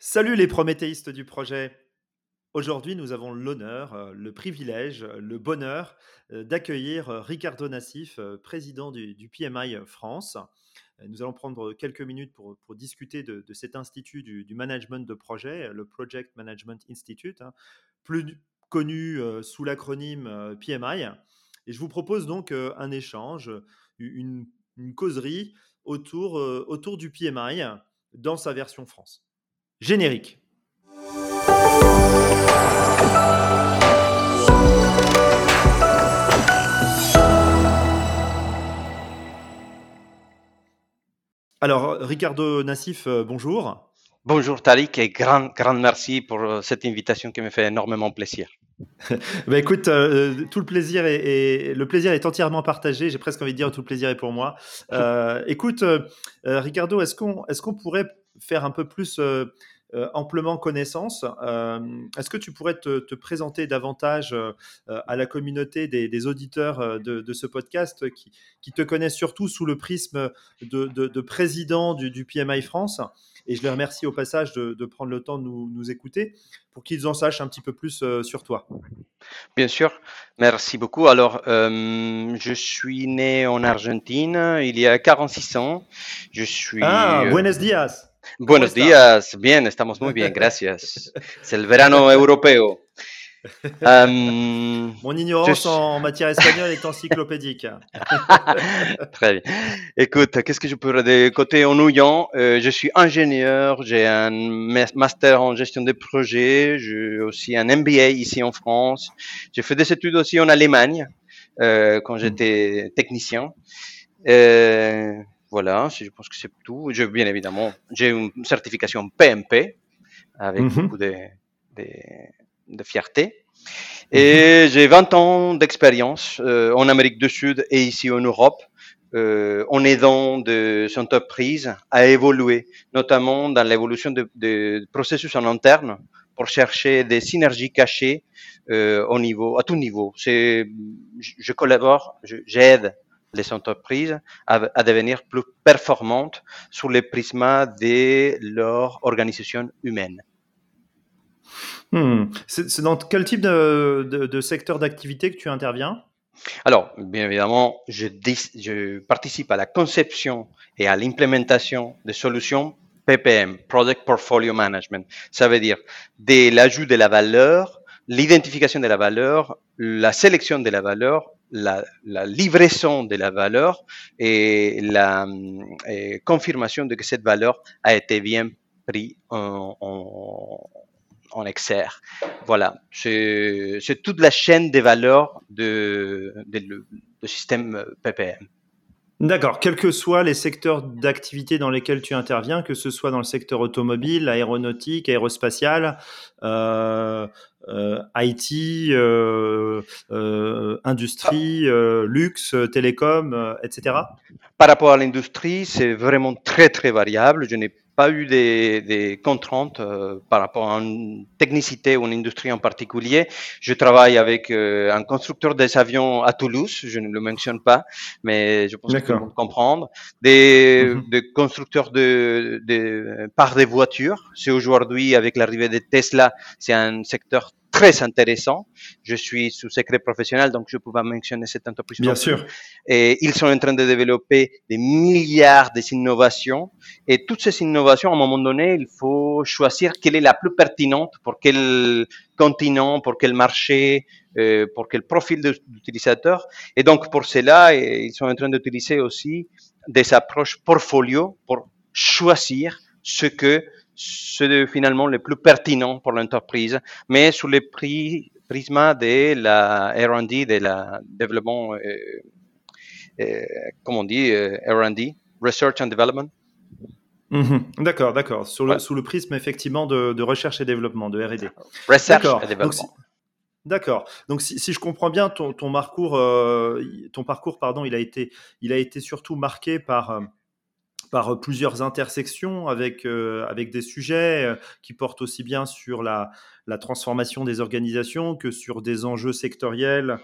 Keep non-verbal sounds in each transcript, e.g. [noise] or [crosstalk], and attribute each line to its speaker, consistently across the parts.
Speaker 1: Salut les prométhéistes du projet. Aujourd'hui, nous avons l'honneur, euh, le privilège, euh, le bonheur euh, d'accueillir Ricardo Nassif, président du, PMI France. Nous allons prendre quelques minutes pour, discuter de, cet institut du, management de projet, le Project Management Institute, hein, plus connu sous l'acronyme PMI. Et je vous propose donc un échange, une, causerie autour, autour du PMI dans sa version France. Générique. Alors, Ricardo Nassif, euh, bonjour.
Speaker 2: Bonjour Tariq et grand, grand merci pour euh, cette invitation qui me fait énormément plaisir. [laughs]
Speaker 1: bah écoute, euh, tout le plaisir est, le plaisir est entièrement partagé. J'ai presque envie de dire tout le plaisir est pour moi. écoute, Ricardo, est-ce qu'on est-ce qu'on pourrait faire un peu plus euh, euh, amplement connaissance. Euh, est-ce que tu pourrais te, présenter davantage à la communauté des, auditeurs de, ce podcast qui, te connaissent surtout sous le prisme de, président du, PMI France? Et je les remercie au passage de, prendre le temps de nous, écouter pour qu'ils en sachent un petit peu plus sur toi.
Speaker 2: Bien sûr, merci beaucoup. Alors, je suis né en Argentine il y a 46 ans. Je suis.
Speaker 1: Ah, buenos días.
Speaker 2: Buenos días, bien, estamos muy bien, gracias. Es el verano [laughs] europeo.
Speaker 1: Um, Mon ignorance en matière espagnole est encyclopédique. [laughs]
Speaker 2: Très bien. Écoute, qu'est-ce que je peux dire? Côté en euh, je suis ingénieur, j'ai un master en gestion de projets, j'ai aussi un MBA ici en France. J'ai fait des études aussi en Allemagne euh, quand hmm. j'étais technicien. Euh, voilà, je pense que c'est tout. Je, bien évidemment, j'ai une certification PMP avec mhm. beaucoup de, de, fierté. Mhm. Et j'ai 20 ans d'expérience euh, en Amérique du Sud et ici en Europe euh, en aidant des entreprises à évoluer, notamment dans l'évolution de, de, processus en interne pour chercher des synergies cachées euh, au niveau, à tout niveau. Je collabore, j'aide les entreprises à, devenir plus performantes sur le prisme de leur organisation humaine.
Speaker 1: Hmm. C'est dans quel type de, secteur d'activité que tu interviens?
Speaker 2: Alors, bien évidemment, je, je, participe à la conception et à l'implémentation des solutions PPM, Product Portfolio Management. Ça veut dire de l'ajout de la valeur, l'identification de la valeur, la sélection de la valeur la, livraison de la valeur et la confirmation de que cette valeur a été bien prise en, en, exergue. Voilà, c'est toute la chaîne des valeurs de, de, système PPM.
Speaker 1: D'accord, quels que soient les secteurs d'activité dans lesquels tu interviens, que ce soit dans le secteur automobile, aéronautique, aérospatial, euh, euh, IT, euh, industrie, luxe, télécom, etc.
Speaker 2: Par rapport à l'industrie, c'est vraiment très très variable. Je n'ai pas eu des, des contraintes euh, par rapport à une technicité ou une industrie en particulier. Je travaille avec euh, un constructeur des avions à Toulouse, je ne le mentionne pas, mais je pense que vous comprendre. Des, mhm. des constructeurs de, de par des voitures. C'est aujourd'hui avec l'arrivée de Tesla, c'est un secteur très intéressant. Je suis sous secret professionnel, donc je peux mentionner cette entreprise.
Speaker 1: Bien sûr.
Speaker 2: Et ils sont en train de développer des milliards d'innovations. Et toutes ces innovations, à un moment donné, il faut choisir quelle est la plus pertinente pour quel continent, pour quel marché, euh, pour quel profil d'utilisateur. Et donc, pour cela, ils sont en train d'utiliser aussi des approches portfolio pour choisir ce que c'est finalement le plus pertinent pour l'entreprise, mais sous le prix, prisme de la R&D, de la développement, euh, euh, comment on dit, euh, R&D, Research and Development.
Speaker 1: Mhm. D'accord, d'accord. Sous, le prisme effectivement de, recherche et développement, de R&D.
Speaker 2: Research and Development.
Speaker 1: D'accord. Donc, si, je comprends bien, ton, parcours, ton parcours, pardon, il a été, il a été surtout marqué par par euh, plusieurs intersections avec, euh, avec des sujets euh, qui portent aussi bien sur la, la, transformation des organisations que sur des enjeux sectoriels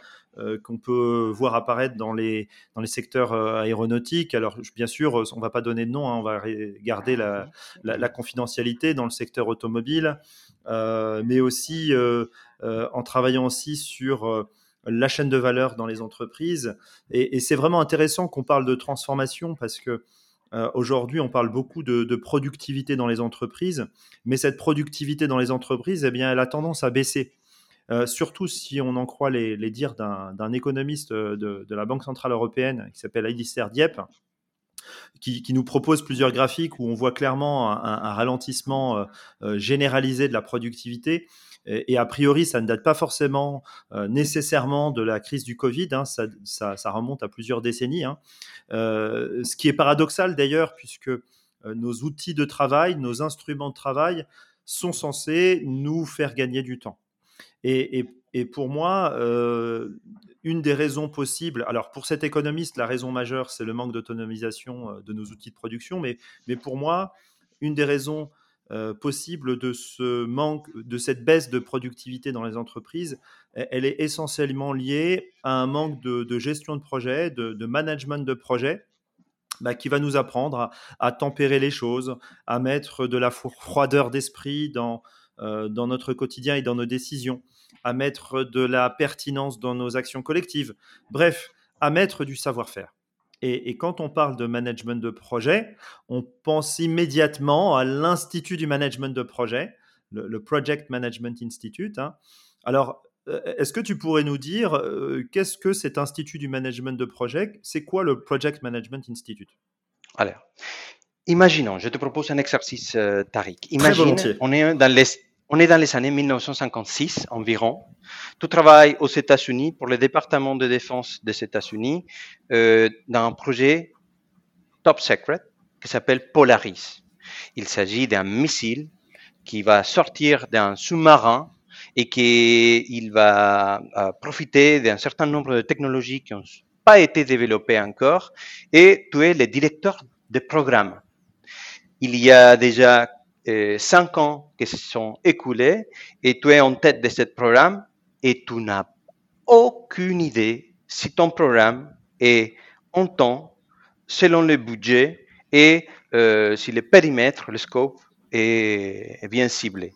Speaker 1: qu'on peut voir apparaître dans les, dans les secteurs aéronautiques. Alors, bien sûr, on ne va pas donner de nom, hein, on va garder la, la, confidentialité dans le secteur automobile, mais aussi en travaillant aussi sur la chaîne de valeur dans les entreprises. Et, c'est vraiment intéressant qu'on parle de transformation parce que euh, aujourd'hui, on parle beaucoup de, productivité dans les entreprises, mais cette productivité dans les entreprises, eh bien, elle a tendance à baisser. Euh, surtout si on en croit les, dires d'un économiste de, la Banque Centrale Européenne qui s'appelle Alistair Dieppe, qui, nous propose plusieurs graphiques où on voit clairement un, ralentissement euh, généralisé de la productivité. Et, a priori, ça ne date pas forcément euh, nécessairement de la crise du Covid, hein, ça, remonte à plusieurs décennies. Hein. Euh, ce qui est paradoxal d'ailleurs, puisque euh, nos outils de travail, nos instruments de travail sont censés nous faire gagner du temps. Et, pour moi, une des raisons possibles, alors pour cet économiste, la raison majeure, c'est le manque d'autonomisation de nos outils de production, mais pour moi, une des raisons euh, possible de ce manque, de cette baisse de productivité dans les entreprises, elle est essentiellement liée à un manque de, gestion de projet, de, management de projet. Bah, qui va nous apprendre à, tempérer les choses, à mettre de la froideur d'esprit dans, euh, dans notre quotidien et dans nos décisions, à mettre de la pertinence dans nos actions collectives, bref, à mettre du savoir-faire. Et, quand on parle de management de projet, on pense immédiatement à l'Institut du management de projet, le, Project Management Institute. Hein. Alors, euh, est-ce que tu pourrais nous dire euh, qu'est-ce que cet Institut du management de projet C'est quoi le Project Management Institute?
Speaker 2: Alors, imaginons, je te propose un exercice, euh, Tariq. Imagine, on est dans les on est dans les années 1956 environ. Tu travailles aux États-Unis pour le département de défense des États-Unis euh, dans un projet top secret qui s'appelle Polaris. Il s'agit d'un missile qui va sortir d'un sous-marin et qui il va euh, profiter d'un certain nombre de technologies qui n'ont pas été développées encore et tu es le directeur de programme. Il y a déjà cinq ans qui se sont écoulés et tu es en tête de ce programme et tu n'as aucune idée si ton programme est en temps, selon le budget et euh, si le périmètre, le scope est, est bien ciblé.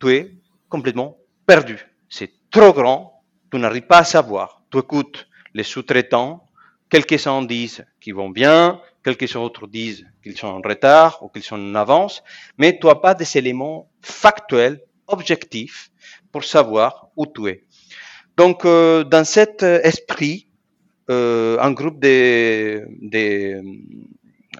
Speaker 2: Tu es complètement perdu. C'est trop grand, tu n'arrives pas à savoir. Tu écoutes les sous-traitants, quelques-uns disent qu'ils vont bien, quelques autres disent qu'ils sont en retard ou qu'ils sont en avance, mais tu n'as pas des éléments factuels, objectifs, pour savoir où tu es. Donc, euh, dans cet esprit, euh, un groupe de, de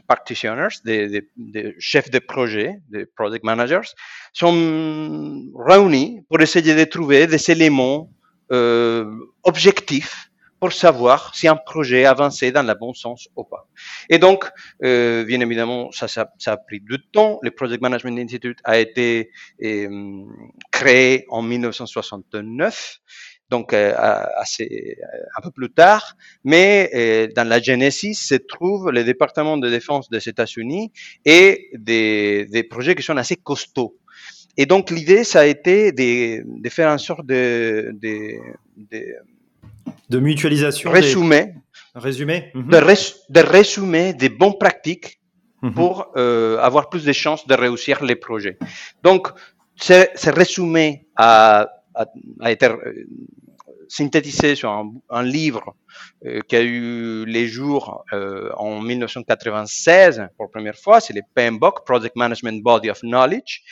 Speaker 2: practitioners, des, chefs de projet, des project managers, sont réunis pour essayer de trouver des éléments euh, objectifs pour savoir si un projet avancé dans le bon sens ou pas. Et donc, euh, bien évidemment, ça, ça, ça, a pris du temps. Le Project Management Institute a été euh, créé en 1969, donc euh, assez un peu plus tard. Mais euh, dans la Genesis se trouve le département de défense des États-Unis et des, des projets qui sont assez costauds. Et donc l'idée, ça a été de, de faire en sorte de, de, de
Speaker 1: de mutualisation.
Speaker 2: Résumé.
Speaker 1: Résumé.
Speaker 2: Mhm. de, de résumer des bonnes pratiques mhm. pour euh, avoir plus de chances de réussir les projets. Donc, ce, résumé a, a, été euh, synthétisé sur un, livre euh, qui a eu les jours euh, en 1996 pour la première fois, c'est le PMBOK, Project Management Body of Knowledge,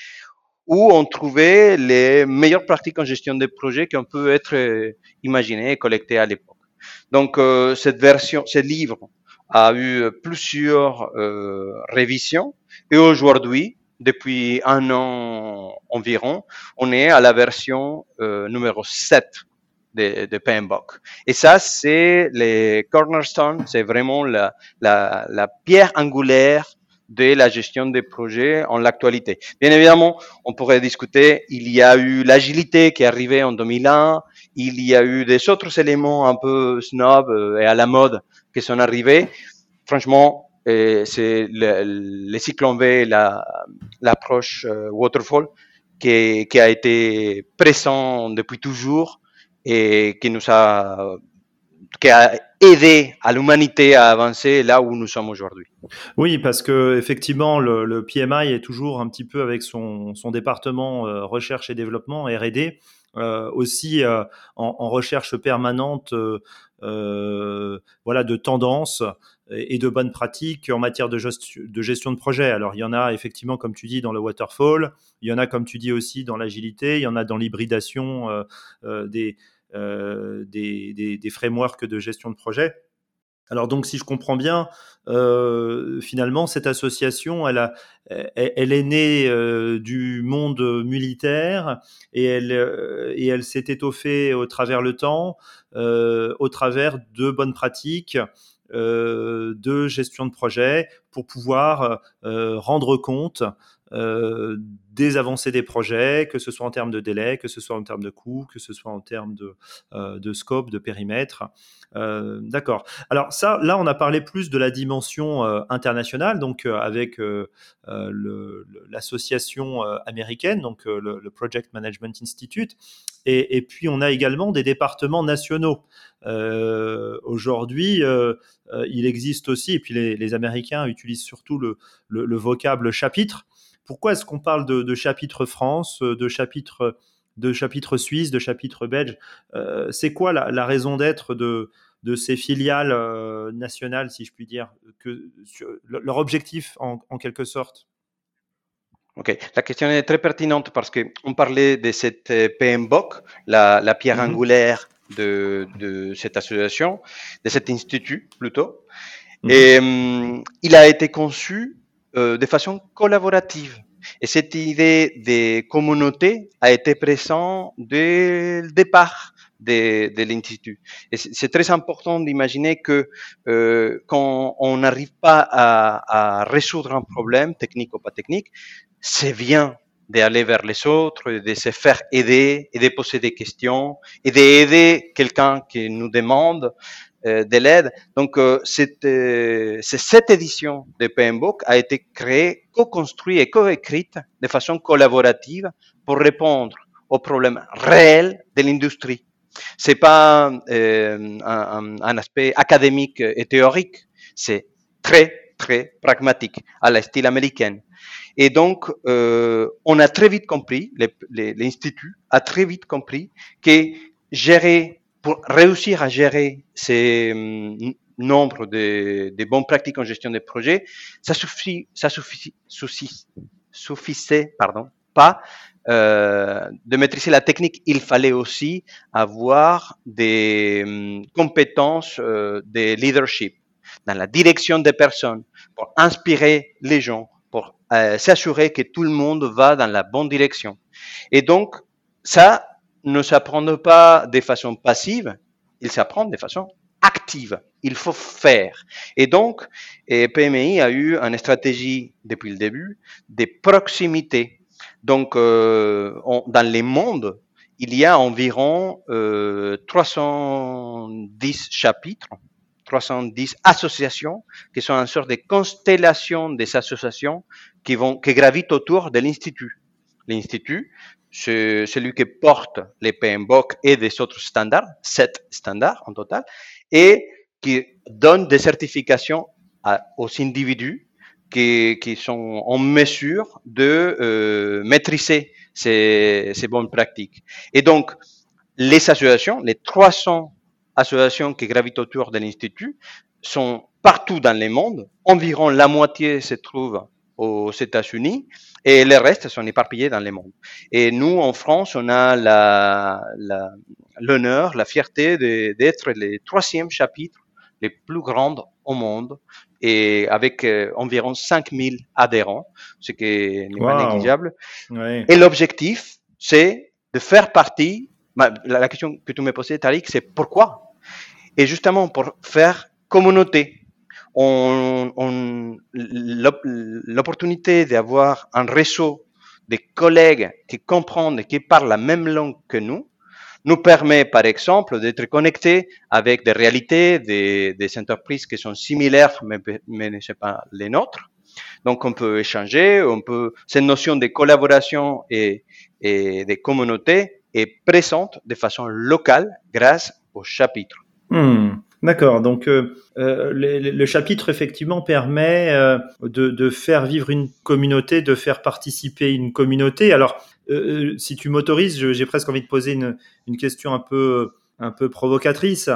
Speaker 2: où on trouvait les meilleures pratiques en gestion des projets qui ont pu être euh, imaginées et collectées à l'époque. Donc euh, cette version, ce livre a eu plusieurs euh, révisions et aujourd'hui, depuis un an environ, on est à la version euh, numéro 7 de, de. Et ça, c'est les cornerstones, c'est vraiment la, la, la pierre angulaire de la gestion des projets en l'actualité. Bien évidemment, on pourrait discuter, il y a eu l'agilité qui est arrivée en 2001, il y a eu des autres éléments un peu snob euh, et à la mode qui sont arrivés. Franchement, euh, c'est le, le, cycle en V, l'approche la, euh, waterfall qui a été présent depuis toujours et qui nous a qui a aidé à l'humanité à avancer là où nous sommes aujourd'hui.
Speaker 1: Oui, parce que effectivement, le, PMI est toujours un petit peu avec son, département euh, recherche et développement R&D, euh, aussi euh, en, recherche permanente, voilà, de tendances et, de bonnes pratiques en matière de, gestion de projet. Alors, il y en a effectivement, comme tu dis, dans le waterfall, il y en a, comme tu dis aussi, dans l'agilité, il y en a dans l'hybridation des, frameworks de gestion de projet. Alors donc, si je comprends bien, euh, finalement, cette association, elle, est née euh, du monde militaire et elle s'est étoffée au travers le temps, au travers de bonnes pratiques de gestion de projet pour pouvoir rendre compte euh, des avancées des projets, que ce soit en termes de délai, que ce soit en termes de coûts, que ce soit en termes de, euh, scope, de périmètre. Euh, d'accord. Alors ça, là, on a parlé plus de la dimension internationale, donc avec l'association américaine, donc le, Project Management Institute, et, puis on a également des départements nationaux. Aujourd'hui, il existe aussi, et puis les, Américains utilisent surtout le, le vocable chapitre. Pourquoi est-ce qu'on parle de, chapitre France, euh, de chapitre, de chapitre suisse, de chapitre belge euh, C'est quoi la, raison d'être de, de ces filiales euh, nationales, si je puis dire, que, leur objectif en, quelque sorte?
Speaker 2: Ok, la question est très pertinente parce qu'on parlait de cette PMBOK, la, la pierre mm-hmm. angulaire de, de, cette association, de cet institut plutôt. Mm-hmm. Et hum, il a été conçu euh, de façon collaborative. Et cette idée de communauté a été présente dès le départ de, l'Institut. Et c'est très important d'imaginer que euh, quand on n'arrive pas à, résoudre un problème, technique ou pas technique, c'est bien d'aller vers les autres, de se faire aider et de poser des questions et d'aider quelqu'un qui nous demande de l'aide. Donc, euh, euh, cette édition de PMBOK a été créée, co-construite et co-écrite de façon collaborative pour répondre aux problèmes réels de l'industrie. C'est pas un, aspect académique et théorique, c'est très, très pragmatique, à la style américaine. Et donc, euh, on a très vite compris, l'Institut a très vite compris que gérer pour réussir à gérer ces hum, nombres de, bonnes pratiques en gestion de projets, ça suffit, suffisait, pas euh, de maîtriser la technique. Il fallait aussi avoir des hum, compétences euh, de leadership dans la direction des personnes pour inspirer les gens, pour euh, s'assurer que tout le monde va dans la bonne direction. Et donc, ça, ne s'apprend pas de façon passive, il s'apprend de façon active. Il faut faire. Et donc, PMI a eu une stratégie depuis le début de proximité. Donc, euh, dans les mondes, il y a environ euh, 310 chapitres, 310 associations qui sont une sorte de constellation des associations qui vont, qui gravitent autour de l'institut. L'institut, celui qui porte les PMBOK et des autres standards, sept standards en total, et qui donne des certifications aux individus qui, qui, sont en mesure de euh, maîtriser ces, ces, bonnes pratiques. Et donc, les associations, les 300 associations qui gravitent autour de l'Institut, sont partout dans le monde. Environ la moitié se trouve aux États-Unis et les restes sont éparpillés dans le monde. Et nous, en France, on a l'honneur, la, la fierté d'être les troisième chapitre les plus grands au monde et avec euh, environ 5000 adhérents, ce qui n'est pas négligeable. Et l'objectif, c'est de faire partie, la, question que tu m'as posée, Tariq, c'est pourquoi? Et justement pour faire communauté, on, l'opportunité d'avoir un réseau de collègues qui comprennent et qui parlent la même langue que nous nous permet, par exemple, d'être connectés avec des réalités des, des entreprises qui sont similaires, mais, mais ne sont pas les nôtres. Donc, on peut échanger, on peut, cette notion de collaboration et, et de communauté est présente de façon locale grâce au chapitre.
Speaker 1: Hmm. D'accord. Donc, euh, euh, le, chapitre, effectivement, permet euh, de, faire vivre une communauté, de faire participer une communauté. Alors, si tu m'autorises, j'ai presque envie de poser une, question un peu, un peu provocatrice.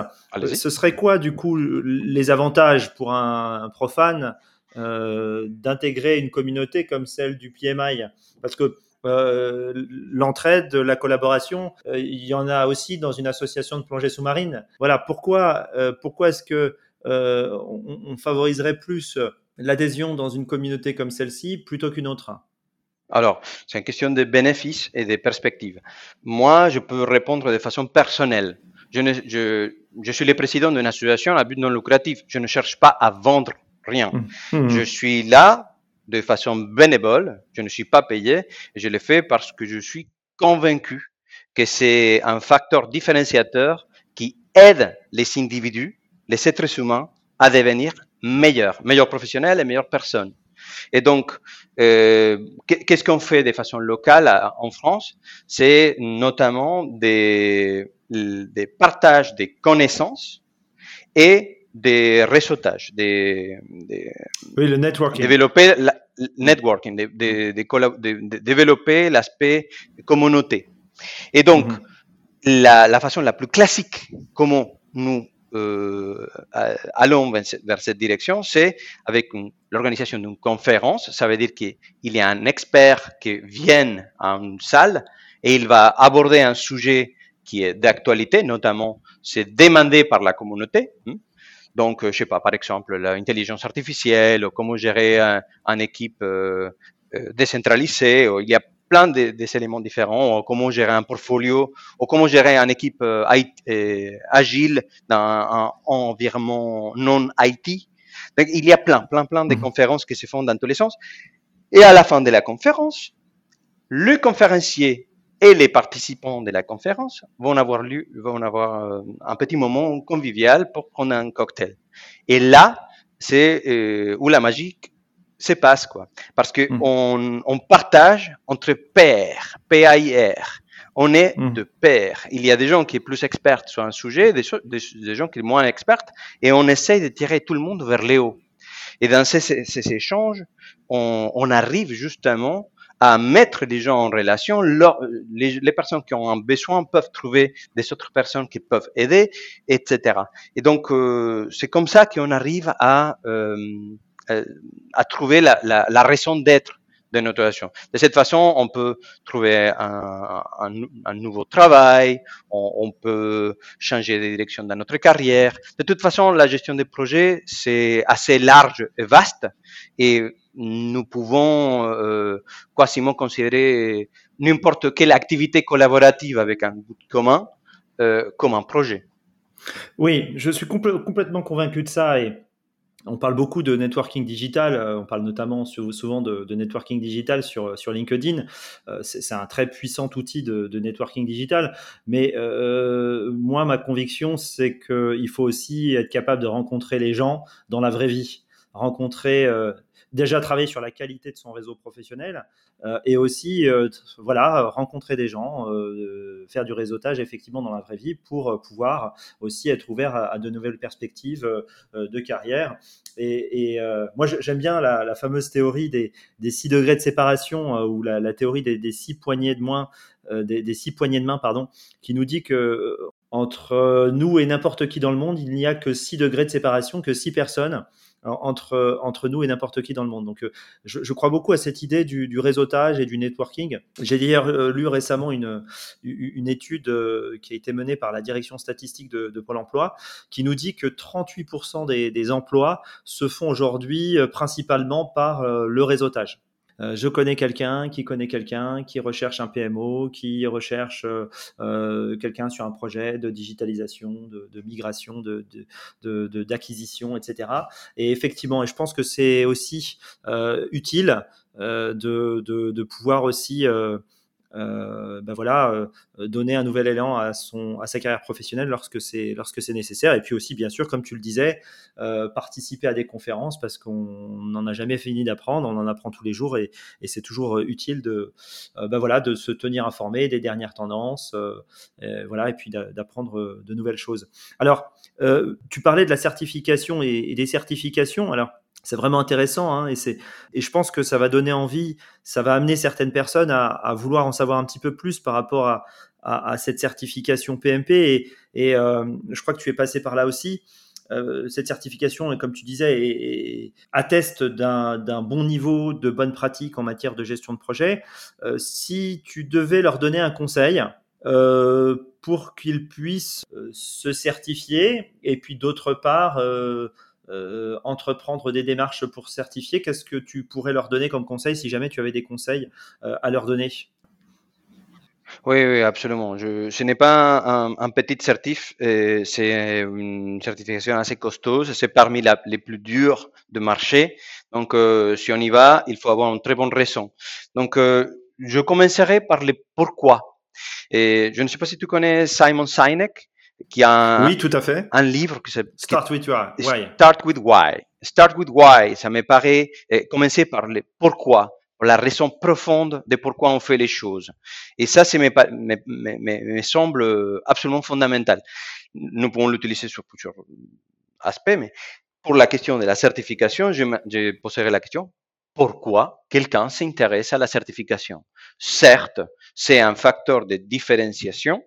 Speaker 1: Ce serait quoi, du coup, les avantages pour un, profane d'intégrer une communauté comme celle du PMI Parce que euh, l'entraide, la collaboration, euh, il y en a aussi dans une association de plongée sous-marine. Voilà, pourquoi, euh, pourquoi est-ce que on, favoriserait plus l'adhésion dans une communauté comme celle-ci plutôt qu'une autre?
Speaker 2: Alors, c'est une question de bénéfices et de perspectives. Moi, je peux répondre de façon personnelle. Je, je, je suis le président d'une association à but non lucratif. Je ne cherche pas à vendre rien. Mmh. Mmh. Je suis là de façon bénévole, je ne suis pas payé, je le fais parce que je suis convaincu que c'est un facteur différenciateur qui aide les individus, les êtres humains, à devenir meilleurs, meilleurs professionnels et meilleures personnes. Et donc, euh, qu'est-ce qu'on fait de façon locale en France? C'est notamment des, des partages des connaissances et des réseautages, des,
Speaker 1: oui, le networking.
Speaker 2: Développer la, networking, de, de, développer l'aspect communauté. Et donc, mhm. la, la, façon la plus classique comment nous euh, allons vers cette direction, c'est avec l'organisation d'une conférence. Ça veut dire qu'il y a un expert qui vient à une salle et il va aborder un sujet qui est d'actualité, notamment c'est demandé par la communauté. Hein. Donc, euh, je sais pas, par exemple, l'intelligence artificielle, ou comment gérer une équipe euh, euh, décentralisée. il y a plein de, des éléments différents, ou comment gérer un portfolio, ou comment gérer une équipe agile dans un environnement non IT. Donc, il y a plein, plein, plein de mmh. conférences qui se font dans tous les sens. Et à la fin de la conférence, le conférencier et les participants de la conférence vont avoir, lu, vont avoir euh, un petit moment convivial pour prendre un cocktail. Et là, c'est euh, où la magie se passe, quoi. Parce que mmh. on, on, partage entre pairs, P-A-I-R. On est mmh. de pairs. Il y a des gens qui sont plus experts sur un sujet, des, des, gens qui sont moins experts, et on essaye de tirer tout le monde vers le haut. Et dans ces, ces, ces échanges, on, on, arrive justement à mettre les gens en relation. les, personnes qui ont un besoin peuvent trouver des autres personnes qui peuvent aider, etc. Et donc, euh, c'est comme ça qu'on arrive à, euh, euh, à trouver la, raison d'être de notre relation. De cette façon, on peut trouver un nouveau travail, on, on, peut changer de direction dans notre carrière. De toute façon, la gestion des projets, c'est assez large et vaste et nous pouvons euh, quasiment considérer n'importe quelle activité collaborative avec un but commun euh, comme un projet.
Speaker 1: Oui, je suis complètement convaincu de ça et on parle beaucoup de networking digital, euh, on parle notamment souvent de, networking digital sur, LinkedIn. C'est un très puissant outil de, networking digital, mais moi, ma conviction, c'est qu'il faut aussi être capable de rencontrer les gens dans la vraie vie, rencontrer déjà travailler sur la qualité de son réseau professionnel euh, et aussi euh, voilà rencontrer des gens, euh, faire du réseautage effectivement dans la vraie vie pour pouvoir aussi être ouvert à, de nouvelles perspectives de carrière. Et, moi j'aime bien la, fameuse théorie des, des, six degrés de séparation ou la, théorie des, six poignées de main, des, six poignées de main pardon, qui nous dit que entre nous et n'importe qui dans le monde, il n'y a que six degrés de séparation, que six personnes entre, entre nous et n'importe qui dans le monde. Donc, euh, je, je, crois beaucoup à cette idée du, du réseautage et du networking. J'ai d'ailleurs euh, lu récemment une, une étude euh, qui a été menée par la direction statistique de, de Pôle emploi qui nous dit que 38% des, des emplois se font aujourd'hui principalement par le réseautage. Euh, je connais quelqu'un qui connaît quelqu'un qui recherche un PMO, qui recherche euh, euh, quelqu'un sur un projet de digitalisation, de, migration, de, d'acquisition, etc. Et effectivement, et je pense que c'est aussi utile de, pouvoir aussi euh, ben voilà, euh, donner un nouvel élan à, son, à sa carrière professionnelle lorsque c'est lorsque c'est nécessaire. Et puis aussi, bien sûr, comme tu le disais, euh, participer à des conférences parce qu'on n'en a jamais fini d'apprendre, on en apprend tous les jours et, et c'est toujours utile de, ben voilà, de se tenir informé des dernières tendances, et, voilà, et puis d'apprendre de nouvelles choses. Alors, tu parlais de la certification et, et des certifications. Alors, c'est vraiment intéressant hein, et, c'est, et je pense que ça va donner envie, ça va amener certaines personnes à, à vouloir en savoir un petit peu plus par rapport à, à, à cette certification PMP et, et euh, je crois que tu es passé par là aussi. Euh, cette certification, comme tu disais, et, atteste d'un, bon niveau de bonne pratique en matière de gestion de projet. Euh, si tu devais leur donner un conseil euh, pour qu'ils puissent euh, se certifier et puis d'autre part euh, entreprendre des démarches pour certifier, qu'est-ce que tu pourrais leur donner comme conseil si jamais tu avais des conseils euh, à leur donner?
Speaker 2: Oui, oui, absolument. Ce n'est pas un, petit certif, euh, c'est une certification assez costaud. C'est parmi les plus dures de marché. Donc, si on y va, il faut avoir une très bonne raison. Donc, je commencerai par les pourquoi. Et je ne sais pas si tu connais Simon Sinek qui a un,
Speaker 1: oui, tout à fait.
Speaker 2: un livre qui
Speaker 1: s'appelle Start with Why.
Speaker 2: Start with Why. Start with Why, ça me paraît eh, commencer par le pourquoi, la raison profonde de pourquoi on fait les choses. Et ça, ça me, me, me, me, semble absolument fondamental. Nous pouvons l'utiliser sur plusieurs aspects, mais pour la question de la certification, je, je poserai la question pourquoi quelqu'un s'intéresse à la certification? Certes, c'est un facteur de différenciation,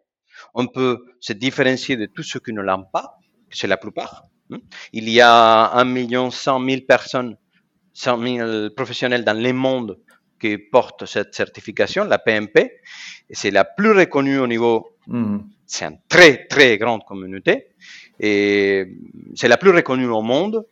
Speaker 2: on peut se différencier de tous ceux qui ne l'ont pas, c'est la plupart. Hein. Il y a un million cent mille personnes, cent mille professionnels dans le monde qui portent cette certification, la PMP, c'est la plus reconnue au niveau, mmh. c'est une très très grande communauté, et c'est la plus reconnue au monde,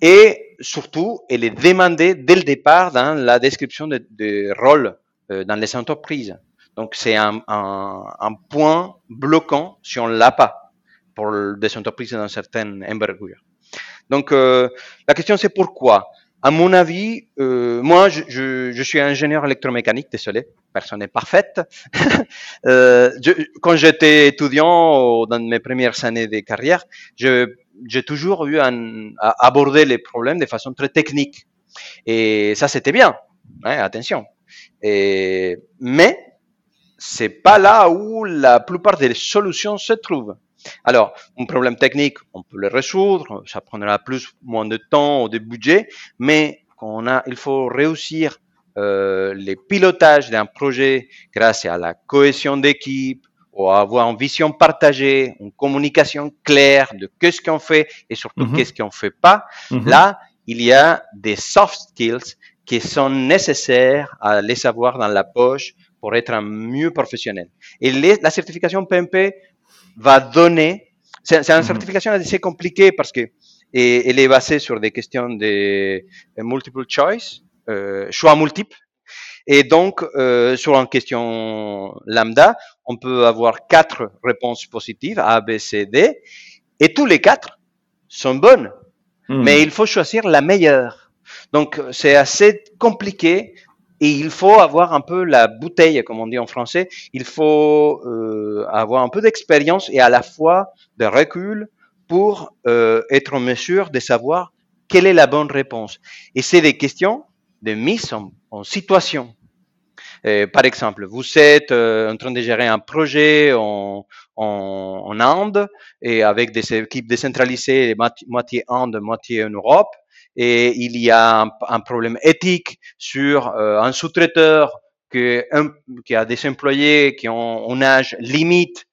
Speaker 2: et surtout, elle est demandée dès le départ dans la description des de rôles euh, dans les entreprises. Donc c'est un, un, point bloquant si on l'a pas pour des entreprises d'une certaine envergure. Donc euh, la question c'est pourquoi? À mon avis, euh, moi je, je, suis ingénieur électromécanique, désolé, personne n'est parfaite. [laughs] euh, quand j'étais étudiant dans mes premières années de carrière, j'ai toujours eu à aborder les problèmes de façon très technique. Et ça c'était bien, hein, attention. Mais c'est pas là où la plupart des solutions se trouvent. Alors, un problème technique, on peut le résoudre, ça prendra plus moins de temps ou de budget, mais on a, il faut réussir euh, le pilotage d'un projet grâce à la cohésion d'équipe, ou avoir une vision partagée, une communication claire de qu'est-ce qu'on fait et surtout mm -hmm. qu'est-ce qu'on fait pas. Mm -hmm. Là, il y a des soft skills qui sont nécessaires à les savoir dans la poche pour être un mieux professionnel. Et les, la certification PMP va donner, c'est une certification assez compliquée parce que et, elle est basée sur des questions de, de multiple choice, euh, choix multiples. Et donc, euh, sur une question lambda, on peut avoir quatre réponses positives, A, B, C, D, et tous les quatre sont bonnes. Mmh. Mais il faut choisir la meilleure. Donc, c'est assez compliqué et il faut avoir un peu la bouteille, comme on dit en français. Il faut euh, avoir un peu d'expérience et à la fois de recul pour euh, être en mesure de savoir quelle est la bonne réponse. Et c'est des questions de mise en, en situation. Euh, par exemple, vous êtes euh, en train de gérer un projet en, en, en Inde et avec des équipes décentralisées, moitié Inde, moitié en Europe et il y a un, problème éthique sur euh, un sous-traiteur qui, a des employés qui ont un âge limite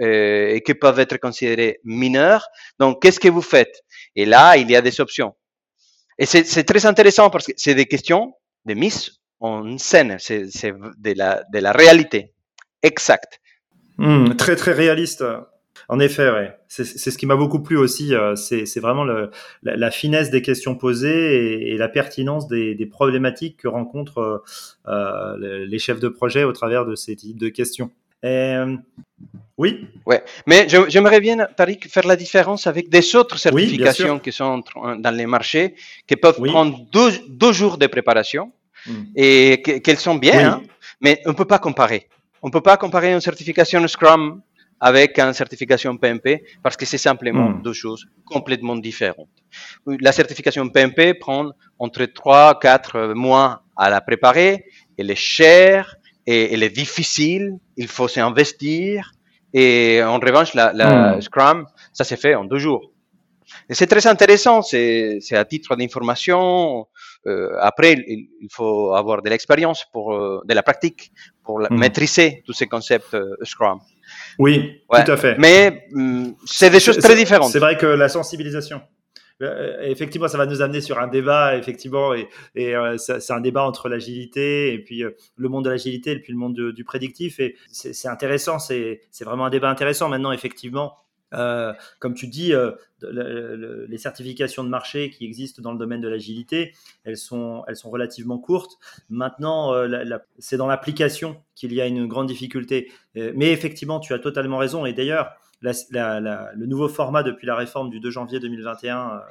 Speaker 2: euh, et qui peuvent être considérés mineurs. Donc, qu'est-ce que vous faites? Et là, il y a des options. Et c'est très intéressant parce que c'est des questions de mise en scène, c'est de la, réalité exacte.
Speaker 1: Mmh, très, très réaliste. En effet, ouais. c'est ce qui m'a beaucoup plu aussi. Euh, c'est vraiment le, la, la, finesse des questions posées et, et la pertinence des, des, problématiques que rencontrent euh, les chefs de projet au travers de ces types de questions. Et, euh, oui.
Speaker 2: Ouais, mais j'aimerais bien, Tariq, faire la différence avec des autres certifications oui, qui sont dans les marchés, qui peuvent oui. prendre deux, deux, jours de préparation mmh. et qu'elles sont bien, oui. hein, mais on ne peut pas comparer. on ne peut pas comparer une certification Scrum avec une certification PMP parce que c'est simplement hmm. deux choses complètement différentes. La certification PMP prend entre 3 4 mois à la préparer, elle est chère et elle est difficile, il faut s'investir et en revanche la, la hmm. Scrum, ça s'est fait en deux jours. Et c'est très intéressant, c'est à titre d'information. Euh, après, il, faut avoir de l'expérience pour euh, de la pratique pour hmm. maîtriser tous ces concepts euh, Scrum.
Speaker 1: Oui, tout à fait.
Speaker 2: Mais hum, c'est des choses très différentes.
Speaker 1: C'est vrai que la sensibilisation. Euh, effectivement, ça va nous amener sur un débat, effectivement, et, et euh, c'est un débat entre l'agilité et puis euh, le monde de l'agilité et puis le monde du prédictif. Et c'est intéressant, c'est vraiment un débat intéressant. Maintenant, effectivement, euh, comme tu dis, euh, les certifications de marché qui existent dans le domaine de l'agilité, elles sont, elles sont relativement courtes. Maintenant, euh, c'est dans l'application qu'il y a une grande difficulté. mais effectivement, tu as totalement raison. Et d'ailleurs, le nouveau format depuis la réforme du 2 janvier 2021,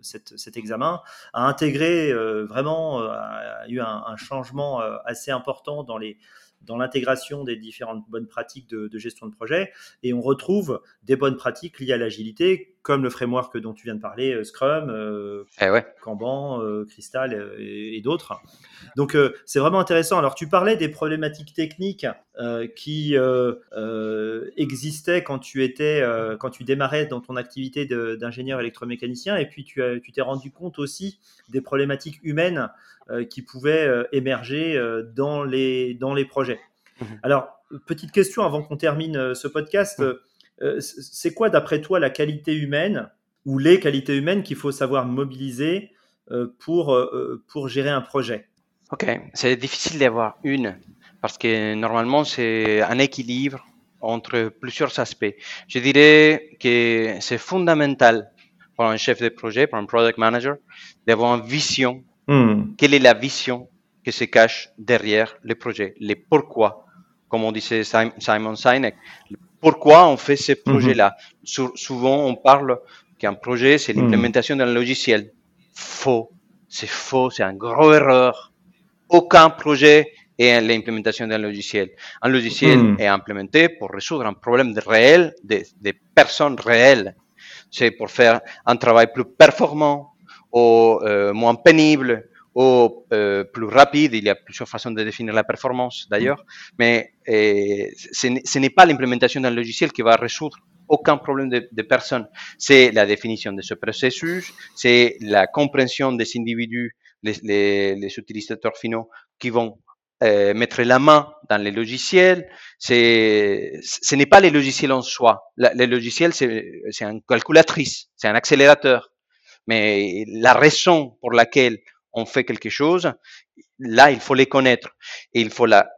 Speaker 1: cet, examen, a intégré vraiment, a eu un, un changement assez important dans les dans l'intégration des différentes bonnes pratiques de, gestion de projet. Et on retrouve des bonnes pratiques liées à l'agilité comme le framework dont tu viens de parler, euh, Scrum, euh, eh Kanban, euh, Crystal et, d'autres. Donc c'est vraiment intéressant. Alors tu parlais des problématiques techniques qui existaient quand tu étais, quand tu démarrais dans ton activité d'ingénieur électromécanicien et puis tu t'es rendu compte aussi des problématiques humaines qui pouvaient émerger dans les dans les projets. Mmh Alors petite question avant qu'on termine ce podcast. Mmh. Euh, c'est quoi, d'après toi, la qualité humaine ou les qualités humaines qu'il faut savoir mobiliser euh, pour, euh, pour gérer un projet?
Speaker 2: Ok, c'est difficile d'avoir une parce que normalement c'est un équilibre entre plusieurs aspects. Je dirais que c'est fondamental pour un chef de projet, pour un product manager, d'avoir une vision. Hmm. Quelle est la vision qui se cache derrière le projet, les pourquoi, comme on disait Simon Sinek, pourquoi on fait ces mhm. projets-là? souvent, on parle qu'un projet, c'est mhm. l'implémentation d'un logiciel. Faux. C'est faux. C'est un gros erreur. Aucun projet est l'implémentation d'un logiciel. Un logiciel mhm. est implémenté pour résoudre un problème réel, des, des personnes réelles. C'est pour faire un travail plus performant ou euh, moins pénible ou euh, plus rapide. Il y a plusieurs façons de définir la performance d'ailleurs, mais euh, ce n'est pas l'implémentation d'un logiciel qui va résoudre aucun problème de, personne. C'est la définition de ce processus, c'est la compréhension des individus, les, utilisateurs finaux qui vont euh, mettre la main dans les logiciels. Ce n'est pas les logiciels en soi. Les logiciels, c'est, c'est une calculatrice, c'est un accélérateur. Mais la raison pour laquelle on fait quelque chose, là, il faut les connaître et il faut la,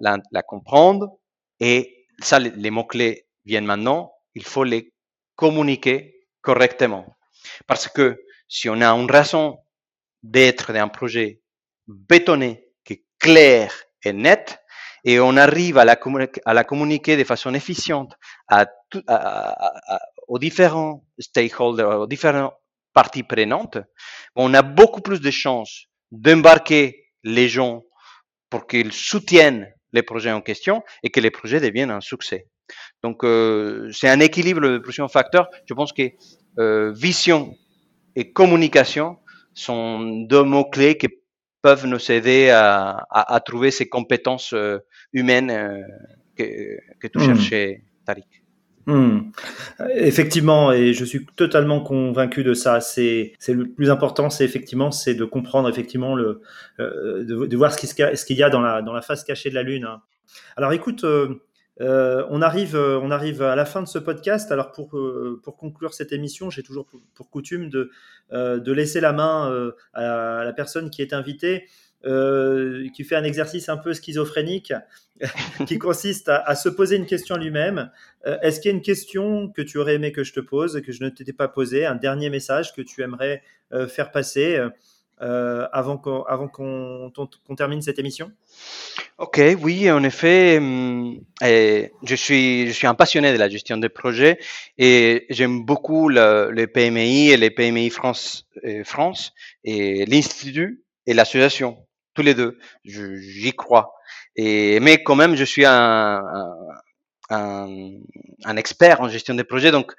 Speaker 2: comprendre. Et ça, les, mots-clés viennent maintenant. Il faut les communiquer correctement. Parce que si on a une raison d'être d'un projet bétonné, qui est clair et net, et on arrive à la, communiquer de façon efficiente à, aux différents stakeholders, aux différentes parties prenantes, on a beaucoup plus de chances d'embarquer les gens pour qu'ils soutiennent les projets en question et que les projets deviennent un succès. Donc, euh, c'est un équilibre de plusieurs facteurs. Je pense que euh, vision et communication sont deux mots-clés qui peuvent nous aider à, à, à trouver ces compétences euh, humaines euh, que, que tu mmh. cherchais, Tariq.
Speaker 1: Hmm. Effectivement, et je suis totalement convaincu de ça. C'est le plus important, c'est effectivement, c'est de comprendre effectivement le, euh, de, voir ce qu'il y a dans la dans la face cachée de la lune. Alors, écoute, euh, euh, on arrive on arrive à la fin de ce podcast. Alors pour pour conclure cette émission, j'ai toujours pour, coutume de de laisser la main à la personne qui est invitée. Euh, qui fait un exercice un peu schizophrénique, [laughs] qui consiste à, se poser une question lui-même. Euh, est-ce qu'il y a une question que tu aurais aimé que je te pose, que je ne t'étais pas posé, un dernier message que tu aimerais euh, faire passer avant qu'on termine cette émission?
Speaker 2: Ok, oui, en effet, hum, je, suis, un passionné de la gestion de projets et j'aime beaucoup le, PMI et les PMI France, France et l'Institut et l'association tous les deux. J'y crois. Et, mais quand même, je suis un, un, un, expert en gestion des projets, donc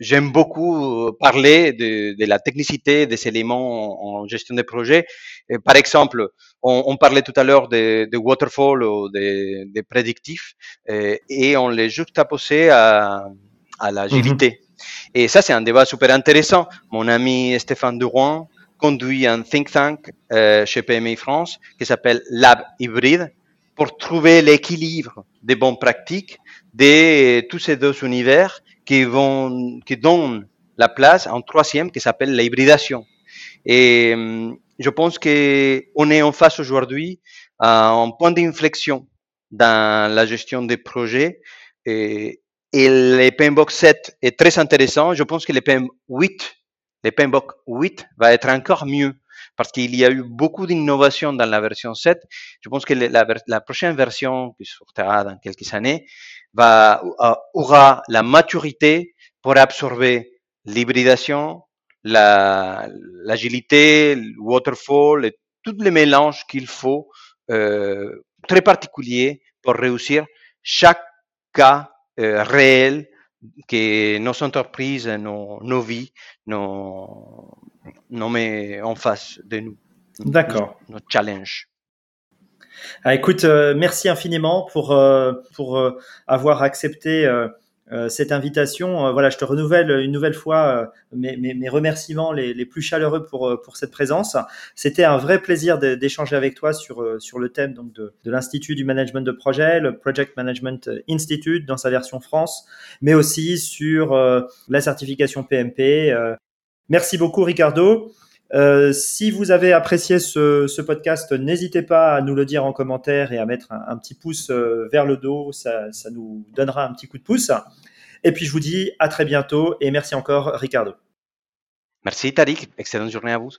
Speaker 2: j'aime beaucoup parler de, de, la technicité des éléments en gestion des projets. Et par exemple, on, on, parlait tout à l'heure de, de, waterfall ou des de prédictifs, et, et, on les juxtaposait à, à l'agilité. Mm -hmm. Et ça, c'est un débat super intéressant. Mon ami Stéphane Duroin conduit un think tank euh, chez PMI France qui s'appelle Lab Hybride pour trouver l'équilibre des bonnes pratiques de tous ces deux univers qui vont qui donnent la place à un troisième qui s'appelle l'hybridation. Et hum, je pense que on est en face aujourd'hui à un point d'inflexion dans la gestion des projets et, et les PMBOK 7 est très intéressant. Je pense que les PM8 de Pembok 8 va être encore mieux parce qu'il y a eu beaucoup d'innovations dans la version 7. Je pense que la, prochaine version qui sortira dans quelques années euh, aura la maturité pour absorber l'hybridation, l'agilité, le waterfall, et tous les mélanges qu'il faut euh, très particuliers pour réussir chaque cas euh, réel que nos entreprises, nos, nos vies, nos, nos met en face de nous.
Speaker 1: D'accord.
Speaker 2: Notre challenge.
Speaker 1: Ah, écoute, euh, merci infiniment pour, euh, pour euh, avoir accepté cette invitation. voilà, je te renouvelle une nouvelle fois mes, mes, mes, remerciements les, les, plus chaleureux pour, pour cette présence. C'était un vrai plaisir d'échanger avec toi sur, sur le thème donc, de, de l'Institut du management de projet, le Project Management Institute dans sa version France, mais aussi sur la certification PMP. merci beaucoup, Ricardo. Euh, si vous avez apprécié ce, ce podcast, n'hésitez pas à nous le dire en commentaire et à mettre un, petit pouce euh, vers le dos, ça, ça, nous donnera un petit coup de pouce. Et puis je vous dis à très bientôt et merci encore Ricardo.
Speaker 2: Merci Tariq, excellente journée à vous.